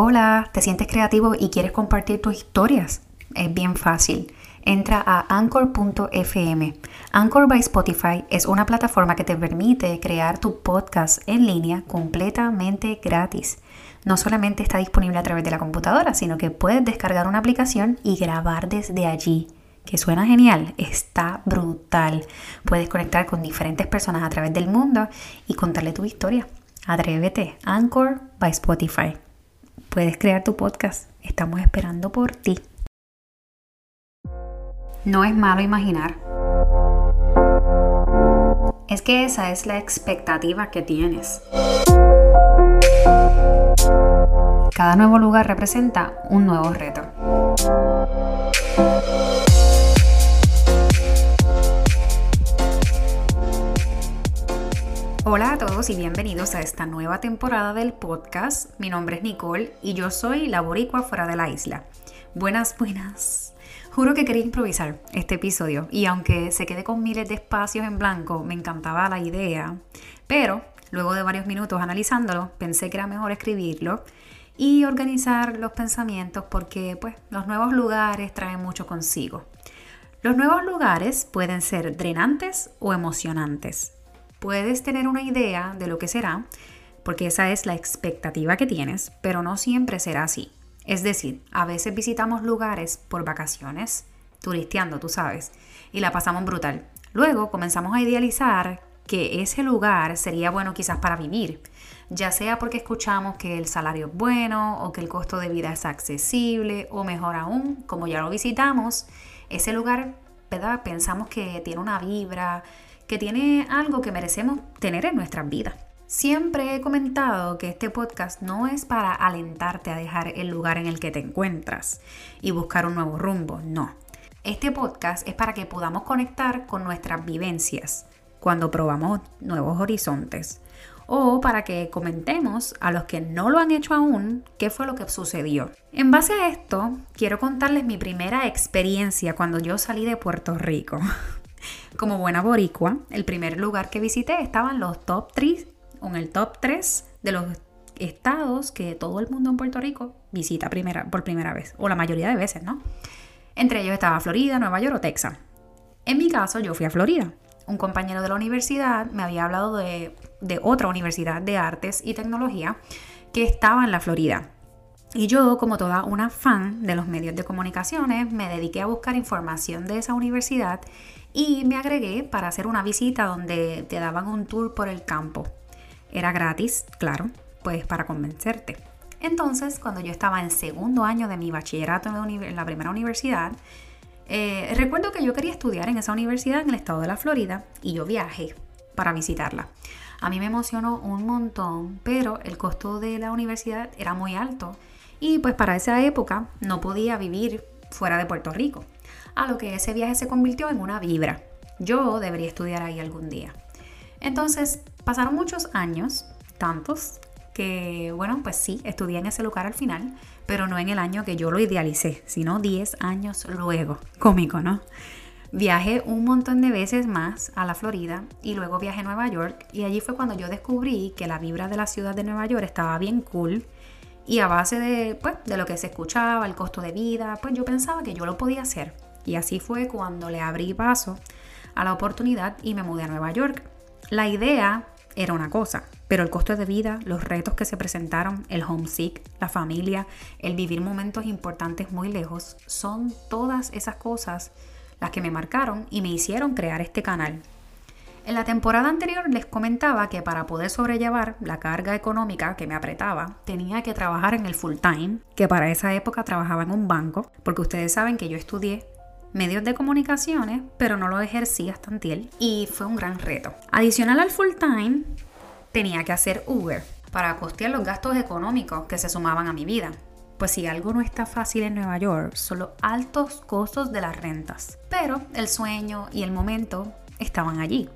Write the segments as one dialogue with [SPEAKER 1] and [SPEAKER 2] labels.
[SPEAKER 1] Hola, ¿te sientes creativo y quieres compartir tus historias? Es bien fácil. Entra a anchor.fm. Anchor by Spotify es una plataforma que te permite crear tu podcast en línea completamente gratis. No solamente está disponible a través de la computadora, sino que puedes descargar una aplicación y grabar desde allí. Que suena genial, está brutal. Puedes conectar con diferentes personas a través del mundo y contarle tu historia. Atrévete, Anchor by Spotify puedes crear tu podcast. Estamos esperando por ti. No es malo imaginar. Es que esa es la expectativa que tienes. Cada nuevo lugar representa un nuevo reto. Hola a todos y bienvenidos a esta nueva temporada del podcast. Mi nombre es Nicole y yo soy la boricua fuera de la isla. Buenas, buenas. Juro que quería improvisar este episodio y aunque se quede con miles de espacios en blanco, me encantaba la idea, pero luego de varios minutos analizándolo, pensé que era mejor escribirlo y organizar los pensamientos porque pues los nuevos lugares traen mucho consigo. Los nuevos lugares pueden ser drenantes o emocionantes puedes tener una idea de lo que será, porque esa es la expectativa que tienes, pero no siempre será así. Es decir, a veces visitamos lugares por vacaciones, turisteando, tú sabes, y la pasamos brutal. Luego comenzamos a idealizar que ese lugar sería bueno quizás para vivir, ya sea porque escuchamos que el salario es bueno o que el costo de vida es accesible o mejor aún, como ya lo visitamos, ese lugar, ¿verdad? Pensamos que tiene una vibra, que tiene algo que merecemos tener en nuestras vidas. Siempre he comentado que este podcast no es para alentarte a dejar el lugar en el que te encuentras y buscar un nuevo rumbo, no. Este podcast es para que podamos conectar con nuestras vivencias cuando probamos nuevos horizontes o para que comentemos a los que no lo han hecho aún qué fue lo que sucedió. En base a esto, quiero contarles mi primera experiencia cuando yo salí de Puerto Rico. Como buena boricua, el primer lugar que visité estaba en los top 3, en el top 3 de los estados que todo el mundo en Puerto Rico visita primera, por primera vez, o la mayoría de veces, ¿no? Entre ellos estaba Florida, Nueva York o Texas. En mi caso, yo fui a Florida. Un compañero de la universidad me había hablado de otra universidad de artes y tecnología que estaba en la Florida. Y yo, como toda una fan de los medios de comunicaciones, me dediqué a buscar información de esa universidad y me agregué para hacer una visita donde te daban un tour por el campo. Era gratis, claro, pues para convencerte. Entonces, cuando yo estaba en segundo año de mi bachillerato en la, primera universidad, eh, recuerdo que yo quería estudiar en esa universidad en el estado de la Florida y yo viajé para visitarla. A mí me emocionó un montón, pero el costo de la universidad era muy alto y pues para esa época no podía vivir fuera de Puerto Rico a lo que ese viaje se convirtió en una vibra. Yo debería estudiar ahí algún día. Entonces, pasaron muchos años, tantos, que bueno, pues sí, estudié en ese lugar al final, pero no en el año que yo lo idealicé, sino 10 años luego. Cómico, ¿no? Viajé un montón de veces más a la Florida y luego viajé a Nueva York y allí fue cuando yo descubrí que la vibra de la ciudad de Nueva York estaba bien cool y a base de, pues, de lo que se escuchaba, el costo de vida, pues yo pensaba que yo lo podía hacer. Y así fue cuando le abrí paso a la oportunidad y me mudé a Nueva York. La idea era una cosa, pero el costo de vida, los retos que se presentaron, el homesick, la familia, el vivir momentos importantes muy lejos, son todas esas cosas las que me marcaron y me hicieron crear este canal. En la temporada anterior les comentaba que para poder sobrellevar la carga económica que me apretaba, tenía que trabajar en el full time, que para esa época trabajaba en un banco, porque ustedes saben que yo estudié medios de comunicaciones, pero no lo ejercí hasta antiel y fue un gran reto. Adicional al full time, tenía que hacer Uber para costear los gastos económicos que se sumaban a mi vida. Pues si algo no está fácil en Nueva York, son los altos costos de las rentas. Pero el sueño y el momento estaban allí.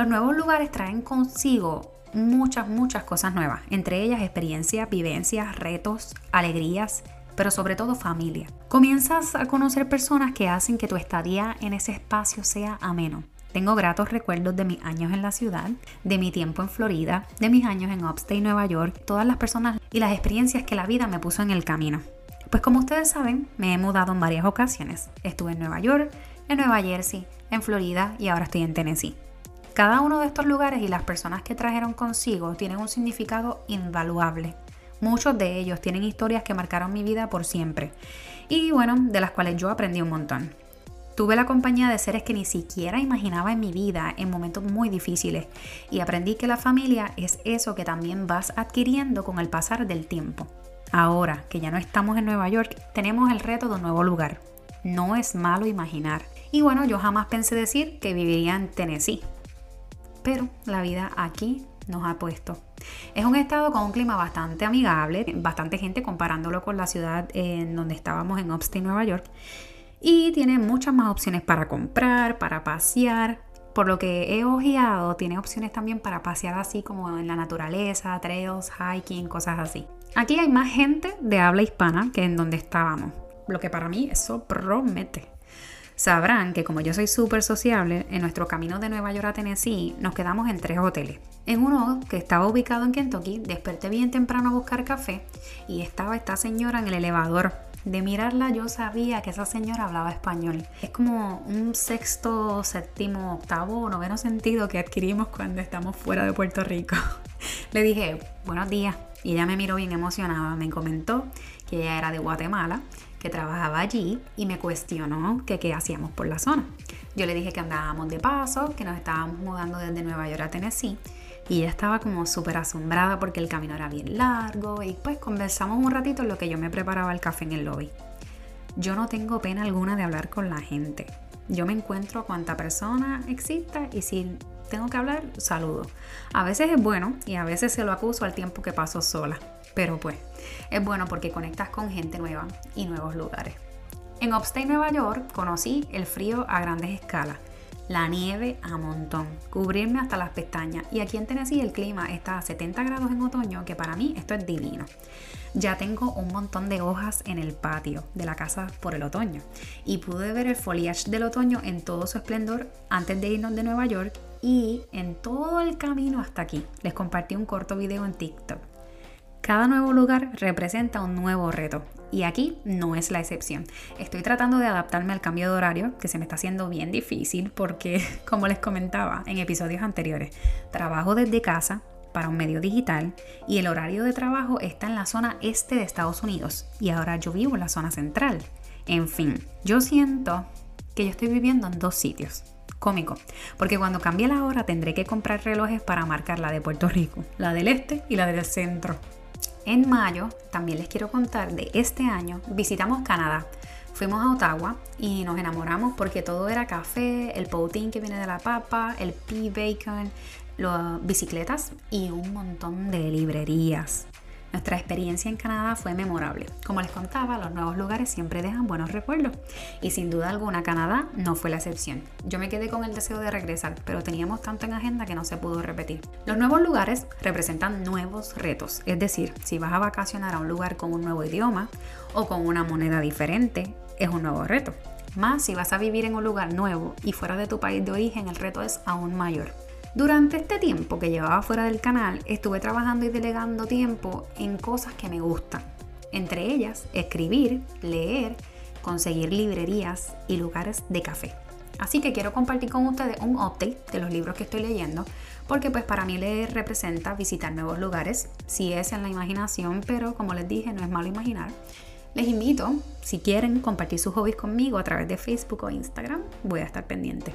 [SPEAKER 1] Los nuevos lugares traen consigo muchas, muchas cosas nuevas, entre ellas experiencias, vivencias, retos, alegrías, pero sobre todo familia. Comienzas a conocer personas que hacen que tu estadía en ese espacio sea ameno. Tengo gratos recuerdos de mis años en la ciudad, de mi tiempo en Florida, de mis años en Upstate Nueva York. Todas las personas y las experiencias que la vida me puso en el camino. Pues como ustedes saben, me he mudado en varias ocasiones. Estuve en Nueva York, en Nueva Jersey, en Florida y ahora estoy en Tennessee. Cada uno de estos lugares y las personas que trajeron consigo tienen un significado invaluable. Muchos de ellos tienen historias que marcaron mi vida por siempre y bueno, de las cuales yo aprendí un montón. Tuve la compañía de seres que ni siquiera imaginaba en mi vida en momentos muy difíciles y aprendí que la familia es eso que también vas adquiriendo con el pasar del tiempo. Ahora que ya no estamos en Nueva York, tenemos el reto de un nuevo lugar. No es malo imaginar. Y bueno, yo jamás pensé decir que viviría en Tennessee. Pero la vida aquí nos ha puesto. Es un estado con un clima bastante amigable, bastante gente comparándolo con la ciudad en donde estábamos en Upstate, Nueva York. Y tiene muchas más opciones para comprar, para pasear. Por lo que he ojeado, tiene opciones también para pasear así como en la naturaleza, trails, hiking, cosas así. Aquí hay más gente de habla hispana que en donde estábamos, lo que para mí eso promete. Sabrán que como yo soy súper sociable, en nuestro camino de Nueva York a Tennessee nos quedamos en tres hoteles. En uno que estaba ubicado en Kentucky, desperté bien temprano a buscar café y estaba esta señora en el elevador. De mirarla yo sabía que esa señora hablaba español. Es como un sexto, séptimo, octavo, noveno sentido que adquirimos cuando estamos fuera de Puerto Rico. Le dije, buenos días. Y ella me miró bien emocionada, me comentó que ella era de Guatemala que trabajaba allí y me cuestionó que qué hacíamos por la zona. Yo le dije que andábamos de paso, que nos estábamos mudando desde Nueva York a Tennessee y ella estaba como súper asombrada porque el camino era bien largo y pues conversamos un ratito en lo que yo me preparaba el café en el lobby. Yo no tengo pena alguna de hablar con la gente. Yo me encuentro a cuanta persona exista y si tengo que hablar, saludo. A veces es bueno y a veces se lo acuso al tiempo que paso sola. Pero pues, es bueno porque conectas con gente nueva y nuevos lugares. En Upstate Nueva York conocí el frío a grandes escalas, la nieve a montón, cubrirme hasta las pestañas y aquí en Tennessee el clima está a 70 grados en otoño, que para mí esto es divino. Ya tengo un montón de hojas en el patio de la casa por el otoño y pude ver el foliage del otoño en todo su esplendor antes de irnos de Nueva York y en todo el camino hasta aquí. Les compartí un corto video en TikTok cada nuevo lugar representa un nuevo reto y aquí no es la excepción. Estoy tratando de adaptarme al cambio de horario que se me está haciendo bien difícil porque, como les comentaba en episodios anteriores, trabajo desde casa para un medio digital y el horario de trabajo está en la zona este de Estados Unidos y ahora yo vivo en la zona central. En fin, yo siento que yo estoy viviendo en dos sitios. Cómico, porque cuando cambie la hora tendré que comprar relojes para marcar la de Puerto Rico, la del este y la del centro. En mayo, también les quiero contar de este año, visitamos Canadá. Fuimos a Ottawa y nos enamoramos porque todo era café, el poutine que viene de la papa, el pea bacon, las bicicletas y un montón de librerías. Nuestra experiencia en Canadá fue memorable. Como les contaba, los nuevos lugares siempre dejan buenos recuerdos y sin duda alguna Canadá no fue la excepción. Yo me quedé con el deseo de regresar, pero teníamos tanto en agenda que no se pudo repetir. Los nuevos lugares representan nuevos retos, es decir, si vas a vacacionar a un lugar con un nuevo idioma o con una moneda diferente, es un nuevo reto. Más si vas a vivir en un lugar nuevo y fuera de tu país de origen, el reto es aún mayor. Durante este tiempo que llevaba fuera del canal, estuve trabajando y delegando tiempo en cosas que me gustan. Entre ellas, escribir, leer, conseguir librerías y lugares de café. Así que quiero compartir con ustedes un update de los libros que estoy leyendo, porque pues para mí leer representa visitar nuevos lugares, si es en la imaginación, pero como les dije, no es malo imaginar. Les invito, si quieren, compartir sus hobbies conmigo a través de Facebook o Instagram. Voy a estar pendiente.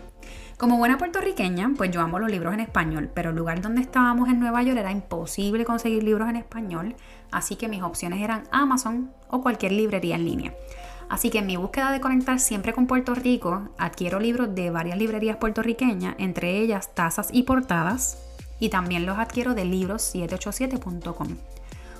[SPEAKER 1] Como buena puertorriqueña, pues yo amo los libros en español, pero el lugar donde estábamos en Nueva York era imposible conseguir libros en español, así que mis opciones eran Amazon o cualquier librería en línea. Así que en mi búsqueda de conectar siempre con Puerto Rico, adquiero libros de varias librerías puertorriqueñas, entre ellas Tazas y Portadas, y también los adquiero de libros787.com.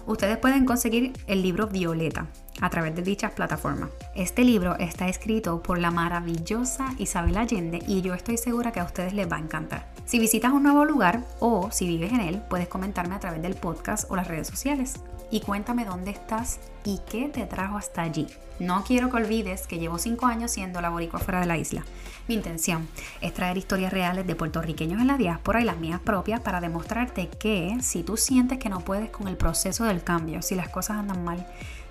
[SPEAKER 1] Ustedes pueden conseguir el libro Violeta a través de dichas plataformas. Este libro está escrito por la maravillosa Isabel Allende y yo estoy segura que a ustedes les va a encantar. Si visitas un nuevo lugar o si vives en él, puedes comentarme a través del podcast o las redes sociales. Y cuéntame dónde estás y qué te trajo hasta allí. No quiero que olvides que llevo 5 años siendo la boricua fuera de la isla. Mi intención es traer historias reales de puertorriqueños en la diáspora y las mías propias para demostrarte que si tú sientes que no puedes con el proceso del cambio, si las cosas andan mal,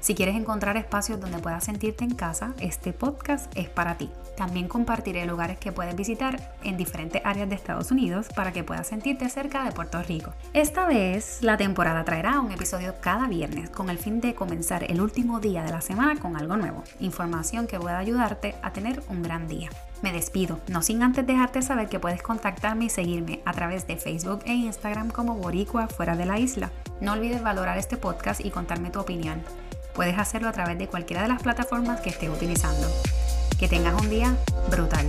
[SPEAKER 1] si quieres encontrar espacios donde puedas sentirte en casa, este podcast es para ti. También compartiré lugares que puedes visitar en diferentes áreas de Estados Unidos para que puedas sentirte cerca de Puerto Rico. Esta vez la temporada traerá un episodio cada viernes con el fin de comenzar el último día de la semana con algo nuevo, información que pueda ayudarte a tener un gran día. Me despido, no sin antes dejarte saber que puedes contactarme y seguirme a través de Facebook e Instagram como Boricua fuera de la isla. No olvides valorar este podcast y contarme tu opinión. Puedes hacerlo a través de cualquiera de las plataformas que estés utilizando. Que tengas un día brutal.